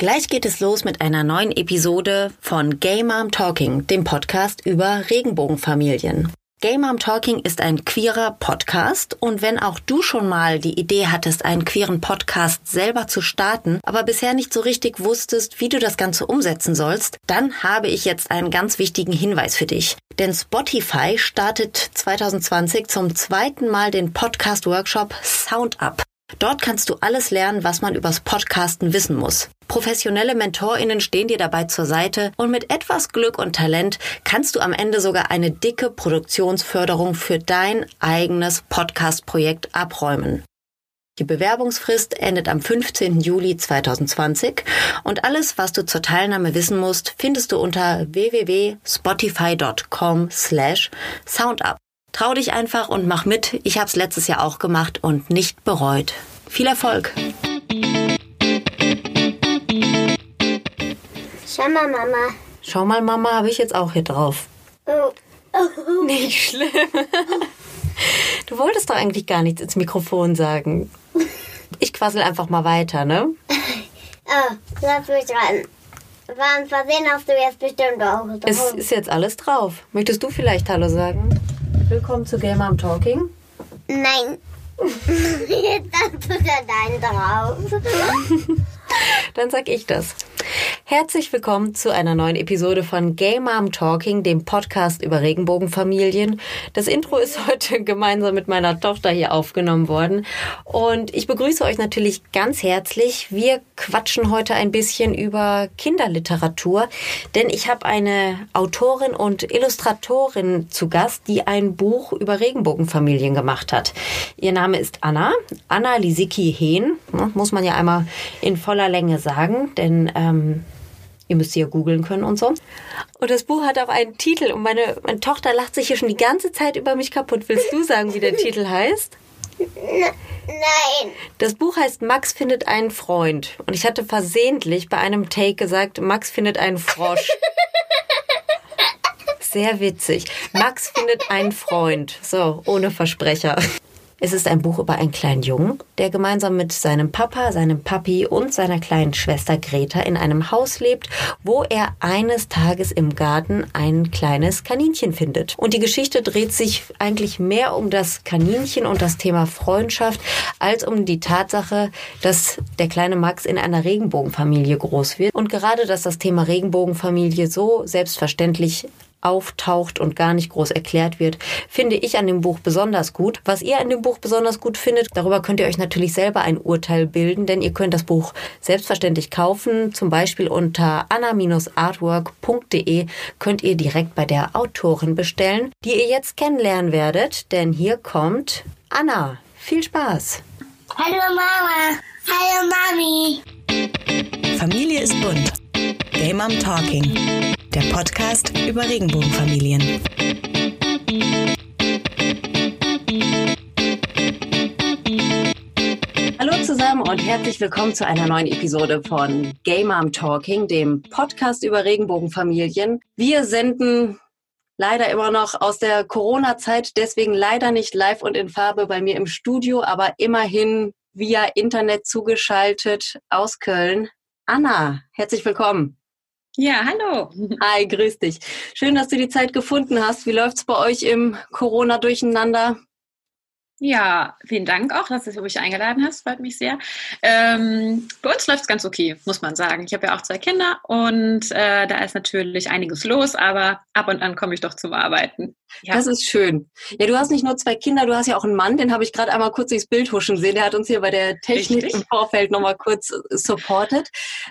Gleich geht es los mit einer neuen Episode von Gay Mom Talking, dem Podcast über Regenbogenfamilien. Gay Mom Talking ist ein queerer Podcast und wenn auch du schon mal die Idee hattest, einen queeren Podcast selber zu starten, aber bisher nicht so richtig wusstest, wie du das Ganze umsetzen sollst, dann habe ich jetzt einen ganz wichtigen Hinweis für dich. Denn Spotify startet 2020 zum zweiten Mal den Podcast Workshop Sound Up. Dort kannst du alles lernen, was man übers Podcasten wissen muss. Professionelle MentorInnen stehen dir dabei zur Seite und mit etwas Glück und Talent kannst du am Ende sogar eine dicke Produktionsförderung für dein eigenes Podcast-Projekt abräumen. Die Bewerbungsfrist endet am 15. Juli 2020 und alles, was du zur Teilnahme wissen musst, findest du unter www.spotify.com slash soundup. Trau dich einfach und mach mit. Ich habe es letztes Jahr auch gemacht und nicht bereut. Viel Erfolg! Schau mal, Mama. Schau mal, Mama, habe ich jetzt auch hier drauf. Oh. Oh. Nicht schlimm. Du wolltest doch eigentlich gar nichts ins Mikrofon sagen. Ich quassel einfach mal weiter, ne? Oh, lass mich ran. War ein Versehen hast du jetzt bestimmt auch. Es ist jetzt alles drauf. Möchtest du vielleicht Hallo sagen? Willkommen zu Game Mom Talking. Nein. Jetzt hast du da deinen drauf. Dann sag ich das. Herzlich willkommen zu einer neuen Episode von Gay Mom Talking, dem Podcast über Regenbogenfamilien. Das Intro ist heute gemeinsam mit meiner Tochter hier aufgenommen worden. Und ich begrüße euch natürlich ganz herzlich. Wir quatschen heute ein bisschen über Kinderliteratur, denn ich habe eine Autorin und Illustratorin zu Gast, die ein Buch über Regenbogenfamilien gemacht hat. Ihr Name ist Anna, Anna Lisicki Hehn, muss man ja einmal in voller Länge sagen, denn ähm, Ihr müsst sie ja googeln können und so. Und das Buch hat auch einen Titel und meine, meine Tochter lacht sich hier schon die ganze Zeit über mich kaputt. Willst du sagen, wie der Titel heißt? Nein. Das Buch heißt Max findet einen Freund. Und ich hatte versehentlich bei einem Take gesagt, Max findet einen Frosch. Sehr witzig. Max findet einen Freund. So, ohne Versprecher. Es ist ein Buch über einen kleinen Jungen, der gemeinsam mit seinem Papa, seinem Papi und seiner kleinen Schwester Greta in einem Haus lebt, wo er eines Tages im Garten ein kleines Kaninchen findet. Und die Geschichte dreht sich eigentlich mehr um das Kaninchen und das Thema Freundschaft als um die Tatsache, dass der kleine Max in einer Regenbogenfamilie groß wird. Und gerade, dass das Thema Regenbogenfamilie so selbstverständlich auftaucht und gar nicht groß erklärt wird, finde ich an dem Buch besonders gut. Was ihr an dem Buch besonders gut findet, darüber könnt ihr euch natürlich selber ein Urteil bilden, denn ihr könnt das Buch selbstverständlich kaufen, zum Beispiel unter anna-artwork.de könnt ihr direkt bei der Autorin bestellen, die ihr jetzt kennenlernen werdet, denn hier kommt Anna. Viel Spaß! Hallo Mama. Hallo Mami. Familie ist bunt. Game Mom Talking. Der Podcast über Regenbogenfamilien. Hallo zusammen und herzlich willkommen zu einer neuen Episode von Gay Mom Talking, dem Podcast über Regenbogenfamilien. Wir senden leider immer noch aus der Corona-Zeit, deswegen leider nicht live und in Farbe bei mir im Studio, aber immerhin via Internet zugeschaltet aus Köln. Anna, herzlich willkommen. Ja, hallo. Hi, grüß dich. Schön, dass du die Zeit gefunden hast. Wie läuft's bei euch im Corona-Durcheinander? Ja, vielen Dank auch, dass du mich eingeladen hast. Freut mich sehr. Ähm, bei uns läuft es ganz okay, muss man sagen. Ich habe ja auch zwei Kinder und äh, da ist natürlich einiges los, aber ab und an komme ich doch zum Arbeiten. Ja. Das ist schön. Ja, du hast nicht nur zwei Kinder, du hast ja auch einen Mann, den habe ich gerade einmal kurz durchs Bild huschen sehen. Der hat uns hier bei der Technik Richtig? im Vorfeld nochmal kurz supportet.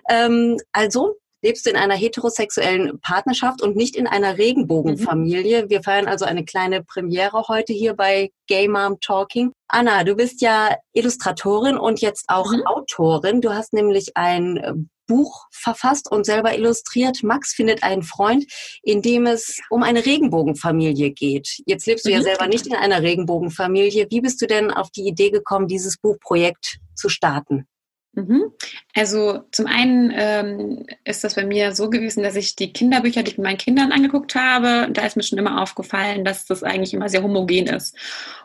Ähm, also, lebst du in einer heterosexuellen Partnerschaft und nicht in einer Regenbogenfamilie. Mhm. Wir feiern also eine kleine Premiere heute hier bei Gay Mom Talking. Anna, du bist ja Illustratorin und jetzt auch mhm. Autorin. Du hast nämlich ein äh, Buch verfasst und selber illustriert. Max findet einen Freund, in dem es um eine Regenbogenfamilie geht. Jetzt lebst du mhm. ja selber nicht in einer Regenbogenfamilie. Wie bist du denn auf die Idee gekommen, dieses Buchprojekt zu starten? Mhm. Also zum einen ähm, ist das bei mir so gewesen, dass ich die Kinderbücher, die ich mit meinen Kindern angeguckt habe, da ist mir schon immer aufgefallen, dass das eigentlich immer sehr homogen ist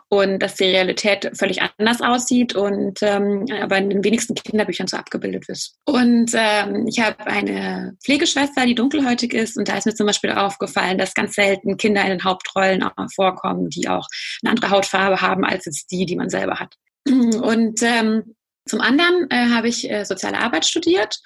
und dass die Realität völlig anders aussieht und ähm, aber in den wenigsten Kinderbüchern so abgebildet wird. Und ähm, ich habe eine Pflegeschwester, die dunkelhäutig ist und da ist mir zum Beispiel aufgefallen, dass ganz selten Kinder in den Hauptrollen vorkommen, die auch eine andere Hautfarbe haben als jetzt die, die man selber hat. Und ähm, zum anderen äh, habe ich äh, soziale Arbeit studiert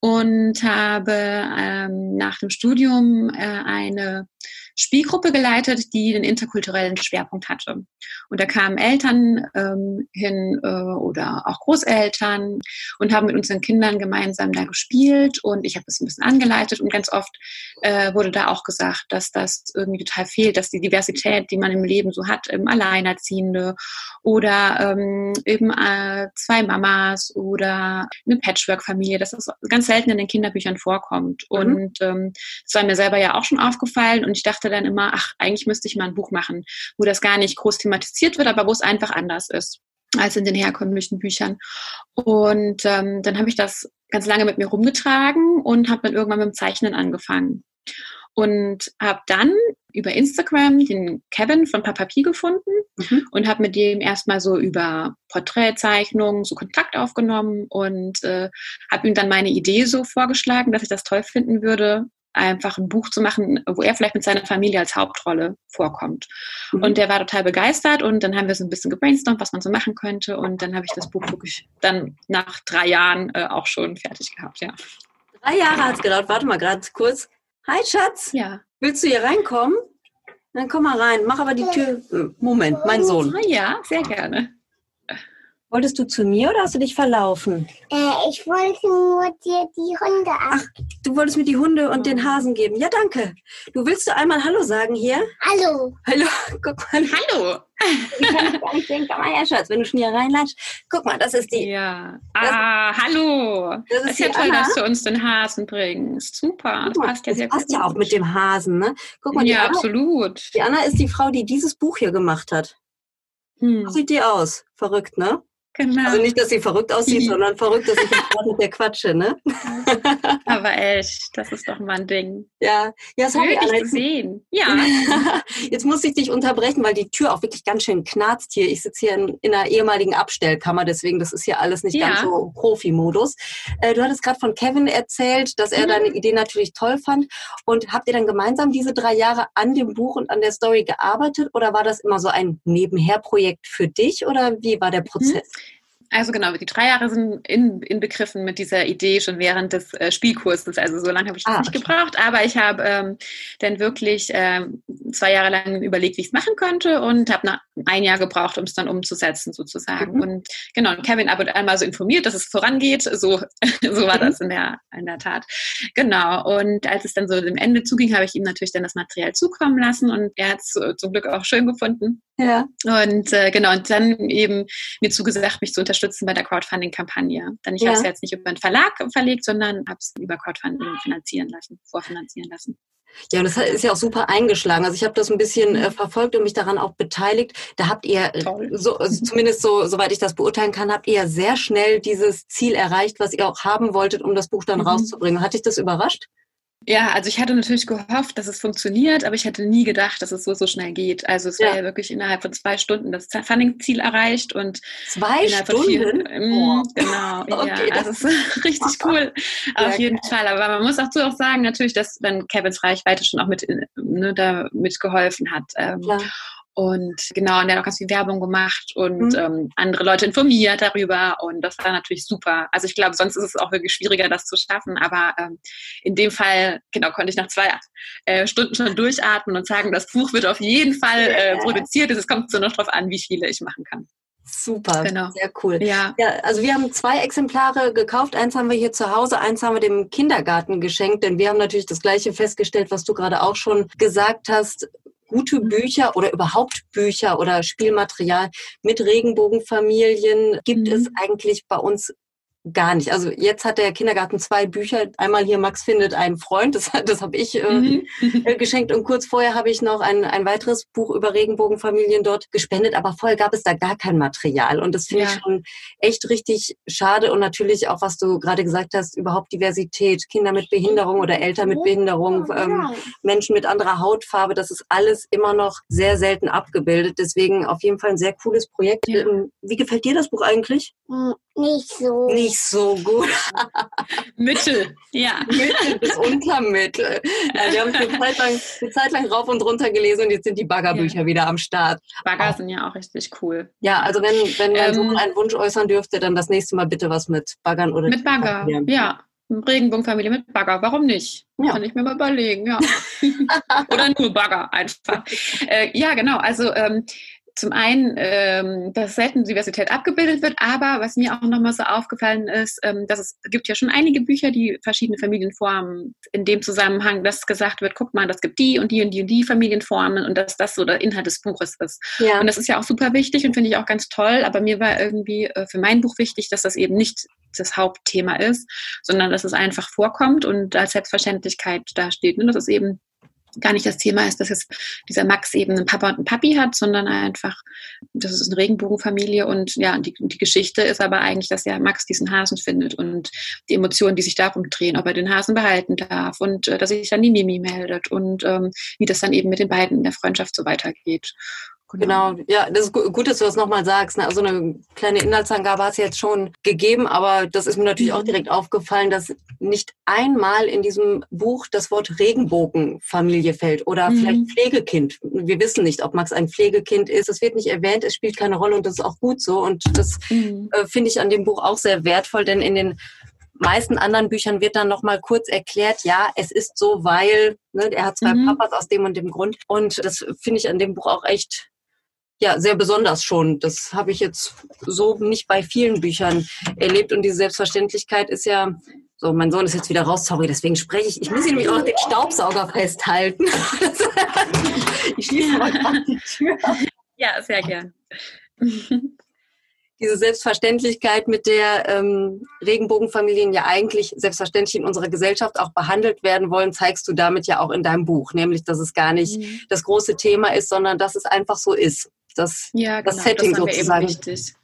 und habe ähm, nach dem Studium äh, eine Spielgruppe geleitet, die den interkulturellen Schwerpunkt hatte. Und da kamen Eltern ähm, hin äh, oder auch Großeltern und haben mit unseren Kindern gemeinsam da gespielt und ich habe das ein bisschen angeleitet und ganz oft äh, wurde da auch gesagt, dass das irgendwie total fehlt, dass die Diversität, die man im Leben so hat, eben Alleinerziehende oder ähm, eben äh, zwei Mamas oder eine Patchwork-Familie, dass das ganz selten in den Kinderbüchern vorkommt. Mhm. Und ähm, das war mir selber ja auch schon aufgefallen und ich dachte dann immer, ach, eigentlich müsste ich mal ein Buch machen, wo das gar nicht groß thematisiert wird, aber wo es einfach anders ist als in den herkömmlichen Büchern. Und ähm, dann habe ich das ganz lange mit mir rumgetragen und habe dann irgendwann mit dem Zeichnen angefangen. Und habe dann über Instagram den Kevin von Papa Pi gefunden mhm. und habe mit dem erstmal so über Porträtzeichnungen so Kontakt aufgenommen und äh, habe ihm dann meine Idee so vorgeschlagen, dass ich das toll finden würde, einfach ein Buch zu machen, wo er vielleicht mit seiner Familie als Hauptrolle vorkommt. Mhm. Und der war total begeistert und dann haben wir so ein bisschen gebrainstormt, was man so machen könnte und dann habe ich das Buch wirklich dann nach drei Jahren äh, auch schon fertig gehabt, ja. Drei Jahre hat es gedauert. Warte mal gerade kurz. Hi Schatz. Ja. Willst du hier reinkommen? Dann komm mal rein. Mach aber die Tür. Moment, mein Sohn. Ja, sehr gerne. Wolltest du zu mir oder hast du dich verlaufen? Äh, ich wollte nur dir die Hunde ab. Ach, du wolltest mir die Hunde und den Hasen geben. Ja, danke. Du willst du einmal Hallo sagen hier? Hallo. Hallo, guck mal. Hallo. Ich kann nicht gar nicht sehen. Komm mal her, Schatz, wenn du schon hier reinlatschst. Guck mal, das ist die. Ja. Ah, das, hallo. Das ist, das ist ja toll, Anna. dass du uns den Hasen bringst. Super. Das passt ja sehr passt gut. passt ja auch mit dem Hasen, ne? Guck mal, ja, Anna, absolut. Die Anna ist die Frau, die dieses Buch hier gemacht hat. Hm. Sieht die aus. Verrückt, ne? Genau. Also nicht, dass sie verrückt aussieht, sondern verrückt, dass ich mit der Quatsche, ne? Aber echt, das ist doch mal ein Ding. Ja, ja, sorry, Anna, jetzt, sehen. Ja. jetzt muss ich dich unterbrechen, weil die Tür auch wirklich ganz schön knarzt hier. Ich sitze hier in, in, einer ehemaligen Abstellkammer, deswegen das ist hier alles nicht ja. ganz so Profi-Modus. Äh, du hattest gerade von Kevin erzählt, dass er mhm. deine Idee natürlich toll fand. Und habt ihr dann gemeinsam diese drei Jahre an dem Buch und an der Story gearbeitet oder war das immer so ein Nebenherprojekt für dich oder wie war der mhm. Prozess? Mhm. Also genau, die drei Jahre sind in, inbegriffen mit dieser Idee schon während des äh, Spielkurses. Also so lange habe ich das ah, nicht gebraucht, aber ich habe ähm, dann wirklich ähm, zwei Jahre lang überlegt, wie ich es machen könnte und habe ein Jahr gebraucht, um es dann umzusetzen sozusagen. Mhm. Und genau, Kevin ab und an mal so informiert, dass es vorangeht. So, so war mhm. das in der, in der Tat. Genau. Und als es dann so dem Ende zuging, habe ich ihm natürlich dann das Material zukommen lassen und er hat es zum Glück auch schön gefunden. Ja. Und äh, genau, und dann eben mir zugesagt, mich zu unterstützen bei der Crowdfunding-Kampagne. Denn ich ja. habe es jetzt nicht über einen Verlag verlegt, sondern habe es über Crowdfunding finanzieren lassen, vorfinanzieren lassen. Ja, und das ist ja auch super eingeschlagen. Also ich habe das ein bisschen äh, verfolgt und mich daran auch beteiligt. Da habt ihr, so, also zumindest so, soweit ich das beurteilen kann, habt ihr sehr schnell dieses Ziel erreicht, was ihr auch haben wolltet, um das Buch dann mhm. rauszubringen. Hat dich das überrascht? Ja, also ich hatte natürlich gehofft, dass es funktioniert, aber ich hätte nie gedacht, dass es so, so schnell geht. Also es ja. war ja wirklich innerhalb von zwei Stunden das Funding-Ziel erreicht und zwei Stunden? Vier, mm, genau, okay, ja, also es ist richtig cool, ja, auf jeden klar. Fall. Aber man muss auch so auch sagen, natürlich, dass dann Kevins Reichweite schon auch mit, ne, da mitgeholfen hat. Ähm, klar. Und genau, und der hat auch ganz viel Werbung gemacht und mhm. ähm, andere Leute informiert darüber. Und das war natürlich super. Also ich glaube, sonst ist es auch wirklich schwieriger, das zu schaffen. Aber ähm, in dem Fall, genau, konnte ich nach zwei äh, Stunden schon durchatmen und sagen, das Buch wird auf jeden Fall äh, produziert. Es kommt so noch drauf an, wie viele ich machen kann. Super, genau. sehr cool. Ja. ja, also wir haben zwei Exemplare gekauft. Eins haben wir hier zu Hause, eins haben wir dem Kindergarten geschenkt, denn wir haben natürlich das Gleiche festgestellt, was du gerade auch schon gesagt hast gute Bücher oder überhaupt Bücher oder Spielmaterial mit Regenbogenfamilien gibt mhm. es eigentlich bei uns gar nicht. Also jetzt hat der Kindergarten zwei Bücher. Einmal hier Max findet einen Freund, das, das habe ich äh, mhm. Äh, geschenkt. Und kurz vorher habe ich noch ein, ein weiteres Buch über Regenbogenfamilien dort gespendet. Aber vorher gab es da gar kein Material. Und das finde ja. ich schon echt richtig schade. Und natürlich auch, was du gerade gesagt hast, überhaupt Diversität, Kinder mit Behinderung oder Eltern mit Behinderung, ähm, Menschen mit anderer Hautfarbe, das ist alles immer noch sehr selten abgebildet. Deswegen auf jeden Fall ein sehr cooles Projekt. Ja. Ähm, wie gefällt dir das Buch eigentlich? Nicht so. Nicht so gut. Mittel, ja. Mittel bis Untermittel. Ja, wir haben eine Zeit, lang, eine Zeit lang rauf und runter gelesen und jetzt sind die Baggerbücher ja. wieder am Start. Bagger sind ja auch richtig cool. Ja, also wenn, wenn mein ähm, Sohn einen Wunsch äußern dürfte, dann das nächste Mal bitte was mit Baggern oder Mit Bagger, ja. Regenbogenfamilie mit Bagger, warum nicht? Ja. Kann ich mir mal überlegen, ja. Oder nur Bagger einfach. Äh, ja, genau. Also ähm, zum einen, ähm, dass selten Diversität abgebildet wird, aber was mir auch nochmal so aufgefallen ist, ähm, dass es gibt ja schon einige Bücher, die verschiedene Familienformen in dem Zusammenhang, dass gesagt wird, guck mal, das gibt die und die und die und die Familienformen und dass das so der Inhalt des Buches ist. Ja. Und das ist ja auch super wichtig und finde ich auch ganz toll, aber mir war irgendwie äh, für mein Buch wichtig, dass das eben nicht das Hauptthema ist, sondern dass es einfach vorkommt und als Selbstverständlichkeit dasteht. Und das ist eben gar nicht das Thema ist, dass jetzt dieser Max eben einen Papa und einen Papi hat, sondern einfach, das ist eine Regenbogenfamilie und ja, die, die Geschichte ist aber eigentlich, dass ja Max diesen Hasen findet und die Emotionen, die sich darum drehen, ob er den Hasen behalten darf und äh, dass sich dann die Mimi meldet und ähm, wie das dann eben mit den beiden in der Freundschaft so weitergeht. Genau. genau, ja, das ist gut, dass du das nochmal sagst. Ne? Also eine kleine Inhaltsangabe hast du jetzt schon gegeben, aber das ist mir natürlich auch mhm. direkt aufgefallen, dass nicht einmal in diesem Buch das Wort Regenbogenfamilie fällt oder mhm. vielleicht Pflegekind. Wir wissen nicht, ob Max ein Pflegekind ist. Es wird nicht erwähnt, es spielt keine Rolle und das ist auch gut so. Und das mhm. äh, finde ich an dem Buch auch sehr wertvoll, denn in den meisten anderen Büchern wird dann nochmal kurz erklärt, ja, es ist so, weil ne, er hat zwei mhm. Papas aus dem und dem Grund. Und das finde ich an dem Buch auch echt ja, sehr besonders schon. Das habe ich jetzt so nicht bei vielen Büchern erlebt. Und diese Selbstverständlichkeit ist ja, so, mein Sohn ist jetzt wieder raus, sorry, deswegen spreche ich. Ich muss ihn nämlich auch den Staubsauger festhalten. ich schließe mal gerade die Tür. Ja, sehr gern. Diese Selbstverständlichkeit, mit der ähm, Regenbogenfamilien ja eigentlich selbstverständlich in unserer Gesellschaft auch behandelt werden wollen, zeigst du damit ja auch in deinem Buch. Nämlich, dass es gar nicht mhm. das große Thema ist, sondern dass es einfach so ist das, ja, genau, das Setting das sozusagen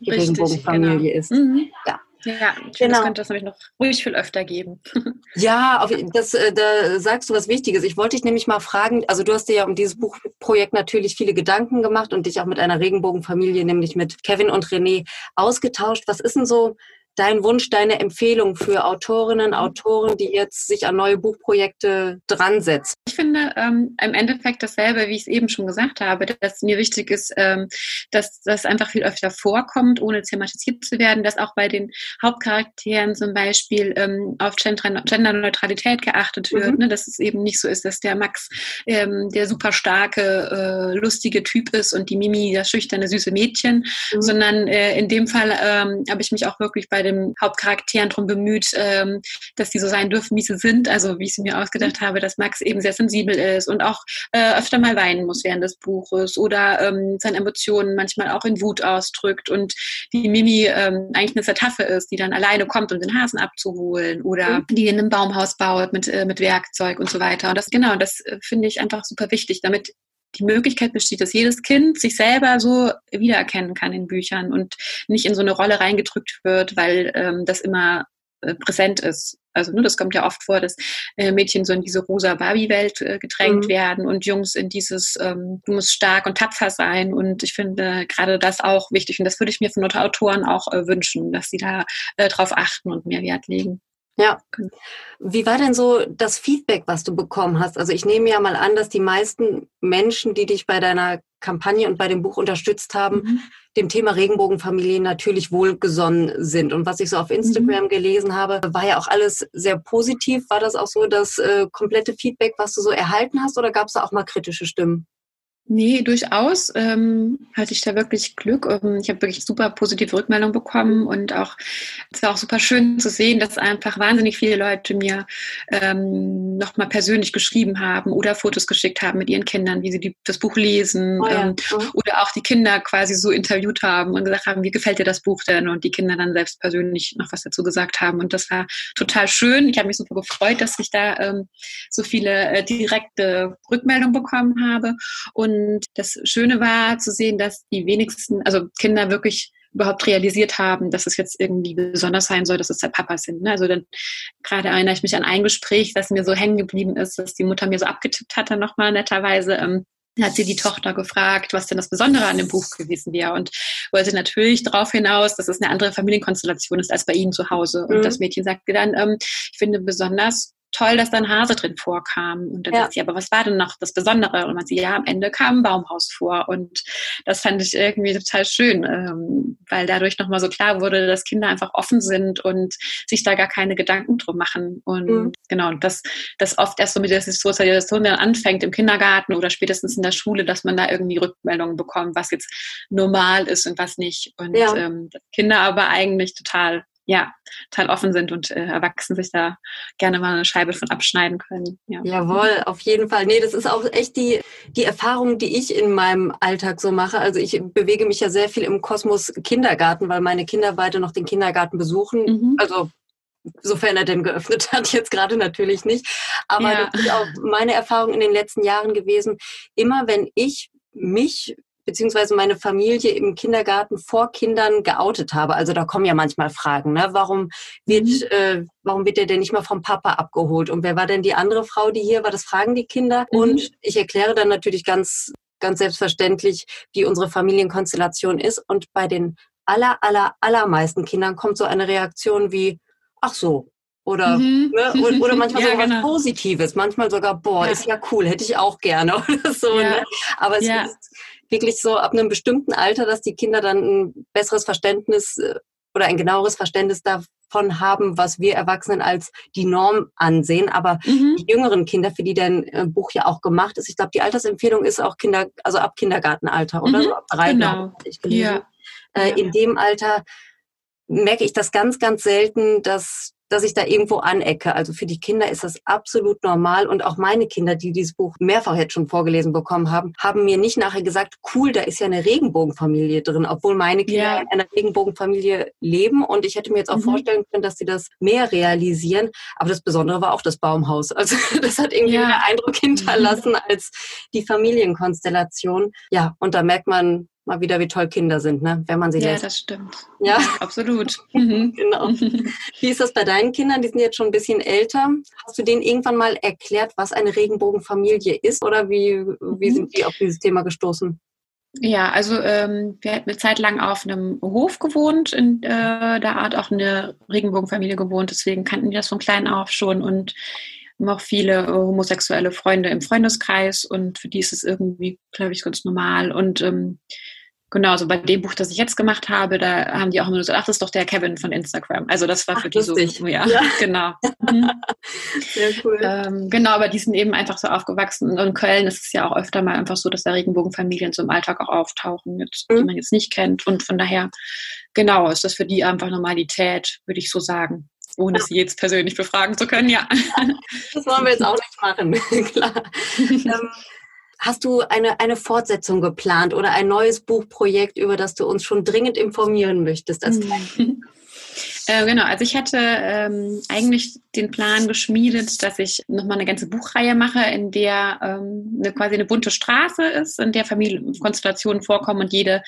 die Regenbogenfamilie genau. ist. Mhm. Ja. Ja, genau. das könnte es nämlich noch ruhig viel öfter geben. ja, das, äh, da sagst du was Wichtiges. Ich wollte dich nämlich mal fragen, also du hast dir ja um dieses Buchprojekt natürlich viele Gedanken gemacht und dich auch mit einer Regenbogenfamilie, nämlich mit Kevin und René, ausgetauscht. Was ist denn so dein Wunsch, deine Empfehlung für Autorinnen, Autoren, die jetzt sich an neue Buchprojekte dran setzen? Ich finde ähm, im Endeffekt dasselbe, wie ich es eben schon gesagt habe, dass mir wichtig ist, ähm, dass das einfach viel öfter vorkommt, ohne thematisiert zu werden, dass auch bei den Hauptcharakteren zum Beispiel ähm, auf Genderneutralität geachtet wird, mhm. ne? dass es eben nicht so ist, dass der Max ähm, der super starke, äh, lustige Typ ist und die Mimi das schüchterne, süße Mädchen, mhm. sondern äh, in dem Fall ähm, habe ich mich auch wirklich bei bei den Hauptcharakteren darum bemüht, ähm, dass die so sein dürfen, wie sie sind. Also wie ich sie mir ausgedacht habe, dass Max eben sehr sensibel ist und auch äh, öfter mal weinen muss während des Buches oder ähm, seine Emotionen manchmal auch in Wut ausdrückt und die Mimi ähm, eigentlich eine Zertaffe ist, die dann alleine kommt, um den Hasen abzuholen oder mhm. die in einem Baumhaus baut mit, äh, mit Werkzeug und so weiter. Und das genau, das äh, finde ich einfach super wichtig, damit die Möglichkeit besteht, dass jedes Kind sich selber so wiedererkennen kann in Büchern und nicht in so eine Rolle reingedrückt wird, weil ähm, das immer äh, präsent ist. Also ne, das kommt ja oft vor, dass äh, Mädchen so in diese rosa Barbie-Welt äh, gedrängt mhm. werden und Jungs in dieses, ähm, du musst stark und tapfer sein. Und ich finde gerade das auch wichtig. Und das würde ich mir von Autoren auch äh, wünschen, dass sie da äh, drauf achten und mehr Wert legen. Ja. Wie war denn so das Feedback, was du bekommen hast? Also ich nehme ja mal an, dass die meisten Menschen, die dich bei deiner Kampagne und bei dem Buch unterstützt haben, mhm. dem Thema Regenbogenfamilien natürlich wohlgesonnen sind. Und was ich so auf Instagram mhm. gelesen habe, war ja auch alles sehr positiv. War das auch so das äh, komplette Feedback, was du so erhalten hast, oder gab es da auch mal kritische Stimmen? Nee, durchaus ähm, hatte ich da wirklich Glück. Ähm, ich habe wirklich super positive Rückmeldungen bekommen und auch es war auch super schön zu sehen, dass einfach wahnsinnig viele Leute mir ähm, nochmal persönlich geschrieben haben oder Fotos geschickt haben mit ihren Kindern, wie sie die, das Buch lesen Oh ja. ähm, Mhm. oder auch die Kinder quasi so interviewt haben und gesagt haben, wie gefällt dir das Buch denn? Und die Kinder dann selbst persönlich noch was dazu gesagt haben. Und das war total schön. Ich habe mich super gefreut, dass ich da ähm, so viele äh, direkte Rückmeldungen bekommen habe. Und das Schöne war zu sehen, dass die wenigsten, also Kinder wirklich überhaupt realisiert haben, dass es jetzt irgendwie besonders sein soll, dass es der Papa sind. Ne? Also dann gerade erinnere ich mich an ein Gespräch, das mir so hängen geblieben ist, dass die Mutter mir so abgetippt hatte, nochmal netterweise. Ähm, hat sie die Tochter gefragt, was denn das Besondere an dem Buch gewesen wäre und wollte natürlich darauf hinaus, dass es eine andere Familienkonstellation ist als bei ihnen zu Hause. Und Mhm. das Mädchen sagte dann, ähm, ich finde besonders toll, dass da ein Hase drin vorkam. Und dann Ja. sagt sie, aber was war denn noch das Besondere? Und man sieht, ja, am Ende kam ein Baumhaus vor. Und das fand ich irgendwie total schön, ähm, weil dadurch nochmal so klar wurde, dass Kinder einfach offen sind und sich da gar keine Gedanken drum machen. Und Mhm. genau, und das, das oft erst so mit der Sozialisation dann anfängt im Kindergarten oder spätestens in der Schule, dass man da irgendwie Rückmeldungen bekommt, was jetzt normal ist und was nicht. Und Ja. ähm, dass Kinder aber eigentlich total ja, total offen sind und äh, Erwachsene sich da gerne mal eine Scheibe von abschneiden können. Ja. Jawohl, auf jeden Fall. Nee, das ist auch echt die, die Erfahrung, die ich in meinem Alltag so mache. Also ich bewege mich ja sehr viel im Kosmos Kindergarten, weil meine Kinder beide noch den Kindergarten besuchen. Mhm. Also sofern er denn geöffnet hat, jetzt gerade natürlich nicht. Aber Ja. das ist auch meine Erfahrung in den letzten Jahren gewesen. Immer wenn ich mich beziehungsweise meine Familie im Kindergarten vor Kindern geoutet habe. Also da kommen ja manchmal Fragen, ne? Warum wird, Mhm. äh, warum wird der denn nicht mal vom Papa abgeholt? Und wer war denn die andere Frau, die hier war? Das fragen die Kinder. Mhm. Und ich erkläre dann natürlich ganz, ganz selbstverständlich, wie unsere Familienkonstellation ist. Und bei den aller, aller, allermeisten Kindern kommt so eine Reaktion wie, ach so. Oder, Mhm. ne? oder, oder manchmal Ja, sogar was genau. Positives. Manchmal sogar, boah, Ja. ist ja cool, hätte ich auch gerne. Oder so, Ja. ne? Aber es Ja. ist wirklich so ab einem bestimmten Alter, dass die Kinder dann ein besseres Verständnis äh, oder ein genaueres Verständnis davon haben, was wir Erwachsenen als die Norm ansehen. Aber Mhm. die jüngeren Kinder, für die dein äh, Buch ja auch gemacht ist, ich glaube, die Altersempfehlung ist auch Kinder, also ab Kindergartenalter oder Mhm, so, ab drei, genau. ich, hab ich gelesen. Ja. Äh, Ja. In dem Alter merke ich das ganz, ganz selten, dass, dass ich da irgendwo anecke. Also für die Kinder ist das absolut normal. Und auch meine Kinder, die dieses Buch mehrfach jetzt schon vorgelesen bekommen haben, haben mir nicht nachher gesagt, cool, da ist ja eine Regenbogenfamilie drin, obwohl meine Kinder Ja. in einer Regenbogenfamilie leben. Und ich hätte mir jetzt auch Mhm. vorstellen können, dass sie das mehr realisieren. Aber das Besondere war auch das Baumhaus. Also das hat irgendwie Ja. mehr Eindruck hinterlassen als die Familienkonstellation. Ja, und da merkt man mal wieder, wie toll Kinder sind, ne? wenn man sie ja, lässt. das stimmt. Ja, Absolut. Mhm. genau. Wie ist das bei deinen Kindern? Die sind jetzt schon ein bisschen älter. Hast du denen irgendwann mal erklärt, was eine Regenbogenfamilie ist? Oder wie, wie Mhm. sind die auf dieses Thema gestoßen? Ja, also ähm, wir hatten eine Zeit lang auf einem Hof gewohnt, in äh, der Art auch eine Regenbogenfamilie gewohnt, deswegen kannten die das von klein auf schon und haben auch viele äh, homosexuelle Freunde im Freundeskreis und für die ist es irgendwie, glaube ich, ganz normal. Und ähm, genau, so bei dem Buch, das ich jetzt gemacht habe, da haben die auch immer nur gesagt, ach, das ist doch der Kevin von Instagram. Also das war Ach, für die lustig. so, ja, Ja. genau. Mhm. Sehr cool. Ähm, genau, aber die sind eben einfach so aufgewachsen. Und in Köln ist es ja auch öfter mal einfach so, dass da Regenbogenfamilien so im Alltag auch auftauchen, jetzt, die Mhm. man jetzt nicht kennt. Und von daher, genau, ist das für die einfach Normalität, würde ich so sagen. Ohne sie jetzt persönlich befragen zu können, ja. Das wollen wir jetzt auch nicht machen. Klar. Ähm, Hast du eine, eine Fortsetzung geplant oder ein neues Buchprojekt, über das du uns schon dringend informieren möchtest? Als Mhm. Äh, genau, also ich hatte ähm, eigentlich den Plan geschmiedet, dass ich nochmal eine ganze Buchreihe mache, in der ähm, eine, quasi eine bunte Straße ist, in der Familienkonstellationen vorkommen und jedes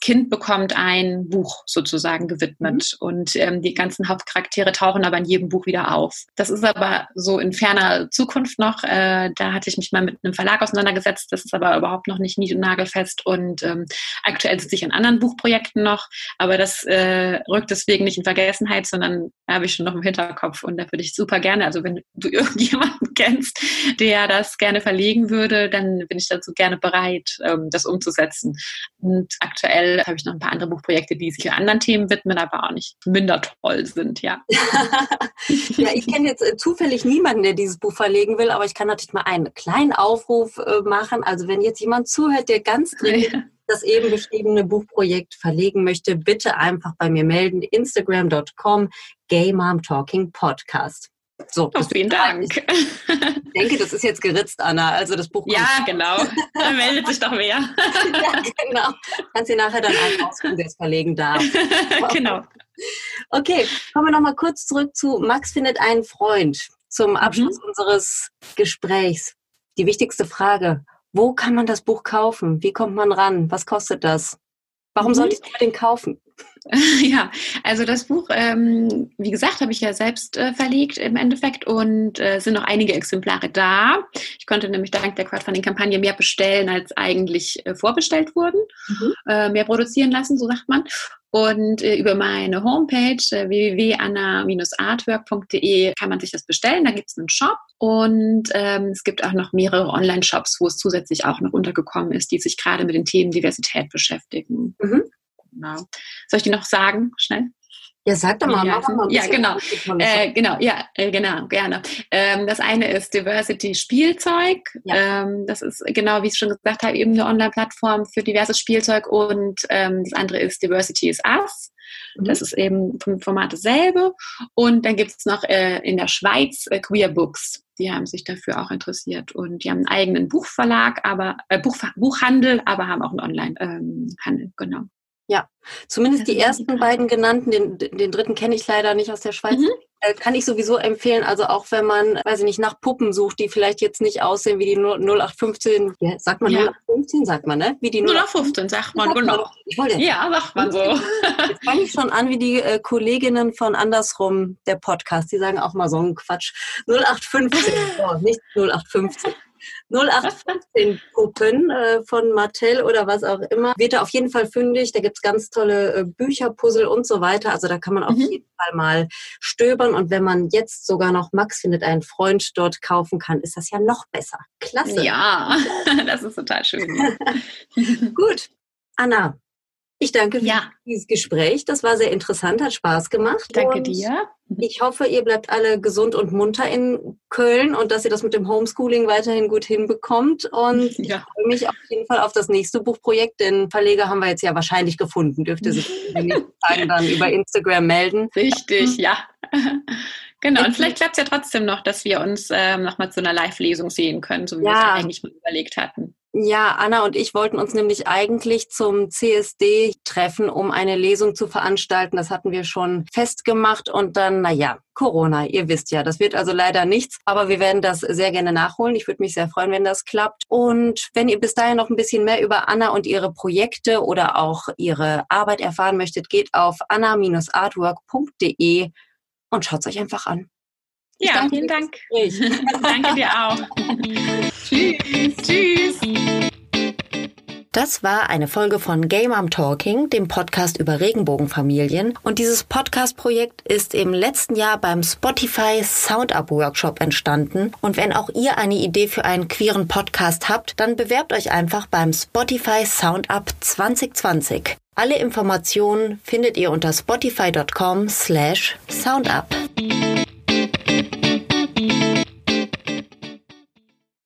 Kind bekommt ein Buch sozusagen gewidmet. Und ähm, die ganzen Hauptcharaktere tauchen aber in jedem Buch wieder auf. Das ist aber so in ferner Zukunft noch. Äh, da hatte ich mich mal mit einem Verlag auseinandergesetzt. Das ist aber überhaupt noch nicht nied- und nagelfest. Und ähm, aktuell sitze ich an anderen Buchprojekten noch, aber das äh, rückt deswegen nicht in Vergessenheit Vergessenheit, sondern habe ich schon noch im Hinterkopf und da würde ich super gerne, also wenn du irgendjemanden kennst, der das gerne verlegen würde, dann bin ich dazu gerne bereit, ähm, das umzusetzen. Und aktuell habe ich noch ein paar andere Buchprojekte, die sich anderen Themen widmen, aber auch nicht minder toll sind, ja. ja, ich kenne jetzt äh, zufällig niemanden, der dieses Buch verlegen will, aber ich kann natürlich mal einen kleinen Aufruf äh, machen. Also wenn jetzt jemand zuhört, der ganz dringend das eben beschriebene Buchprojekt verlegen möchte, bitte einfach bei mir melden. Instagram.com Gay Mom Talking Podcast. So, oh, vielen Dank. Ich denke, das ist jetzt geritzt, Anna. Also das Buch. Ja, genau. Da meldet sich doch wer. ja, genau. Kannst du nachher dann einen aussuchen, der es verlegen darf. genau. Okay, kommen wir nochmal kurz zurück zu Max findet einen Freund zum Abschluss mhm. unseres Gesprächs. Die wichtigste Frage. Wo kann man das Buch kaufen? Wie kommt man ran? Was kostet das? Warum mhm. sollte ich den kaufen? Ja, also das Buch, ähm, wie gesagt, habe ich ja selbst äh, verlegt im Endeffekt und äh, sind noch einige Exemplare da. Ich konnte nämlich dank der Crowdfunding-Kampagne mehr bestellen, als eigentlich äh, vorbestellt wurden, mhm. Äh, mehr produzieren lassen, so sagt man. Und äh, über meine Homepage äh, www.anna-artwork.de kann man sich das bestellen. Da gibt es einen Shop und ähm, es gibt auch noch mehrere Online-Shops, wo es zusätzlich auch noch untergekommen ist, die sich gerade mit den Themen Diversität beschäftigen. Mhm. Genau. Soll ich die noch sagen, schnell? Ja, sag doch mal, ja, mach mal Ja, genau. Äh, genau, ja, äh, genau, gerne. Ähm, das eine ist Diversity Spielzeug. Ja. Ähm, das ist genau, wie ich schon gesagt habe, eben eine Online-Plattform für diverses Spielzeug. Und ähm, das andere ist Diversity is Us. Mhm. Das ist eben vom Format dasselbe. Und dann gibt es noch äh, in der Schweiz äh, Queer Books. Die haben sich dafür auch interessiert. Und die haben einen eigenen Buchverlag, aber äh, Buch, Buchhandel, aber haben auch einen Online-Handel, ähm, genau. Ja, zumindest die ersten beiden genannten, den, den dritten kenne ich leider nicht aus der Schweiz, mhm. äh, kann ich sowieso empfehlen. Also auch wenn man, weiß ich nicht, nach Puppen sucht, die vielleicht jetzt nicht aussehen wie die 0815, ja, sagt man ja. 0815, sagt man, ne? Wie die 0815, sagt man, sagt genau. wollte, ja, sagt man so. Jetzt fange ich schon an wie die äh, Kolleginnen von Andersrum, der Podcast, die sagen auch mal so einen Quatsch. 0815, oh, nicht 0815. 0815 Puppen äh, von Mattel oder was auch immer. Wird da auf jeden Fall fündig. Da gibt es ganz tolle äh, Bücher, Puzzle und so weiter. Also da kann man auf mhm. jeden Fall mal stöbern. Und wenn man jetzt sogar noch Max findet einen Freund dort kaufen kann, ist das ja noch besser. Klasse. Ja, das ist total schön. Gut. Anna, ich danke für ja. dieses Gespräch. Das war sehr interessant, hat Spaß gemacht. Danke dir. Ich hoffe, ihr bleibt alle gesund und munter in Köln und dass ihr das mit dem Homeschooling weiterhin gut hinbekommt. Und ja. ich freue mich auf jeden Fall auf das nächste Buchprojekt, denn Verleger haben wir jetzt ja wahrscheinlich gefunden. Dürfte sich in den nächsten Tagen dann über Instagram melden. Richtig, ja. Genau, und vielleicht klappt es ja trotzdem noch, dass wir uns ähm, nochmal zu einer Live-Lesung sehen können, so wie ja. wir es eigentlich mal überlegt hatten. Ja, Anna und ich wollten uns nämlich eigentlich zum CSD treffen, um eine Lesung zu veranstalten. Das hatten wir schon festgemacht und dann, naja, Corona, ihr wisst ja, das wird also leider nichts, aber wir werden das sehr gerne nachholen. Ich würde mich sehr freuen, wenn das klappt. Und wenn ihr bis dahin noch ein bisschen mehr über Anna und ihre Projekte oder auch ihre Arbeit erfahren möchtet, geht auf anna-artwork.de und schaut es euch einfach an. Ja, vielen Dank. danke dir auch. Tschüss. Tschüss. Das war eine Folge von Game Mom Talking, dem Podcast über Regenbogenfamilien. Und dieses Podcast-Projekt ist im letzten Jahr beim Spotify Sound Up Workshop entstanden. Und wenn auch ihr eine Idee für einen queeren Podcast habt, dann bewerbt euch einfach beim Spotify Sound Up 2020. Alle Informationen findet ihr unter spotify.com slash soundup.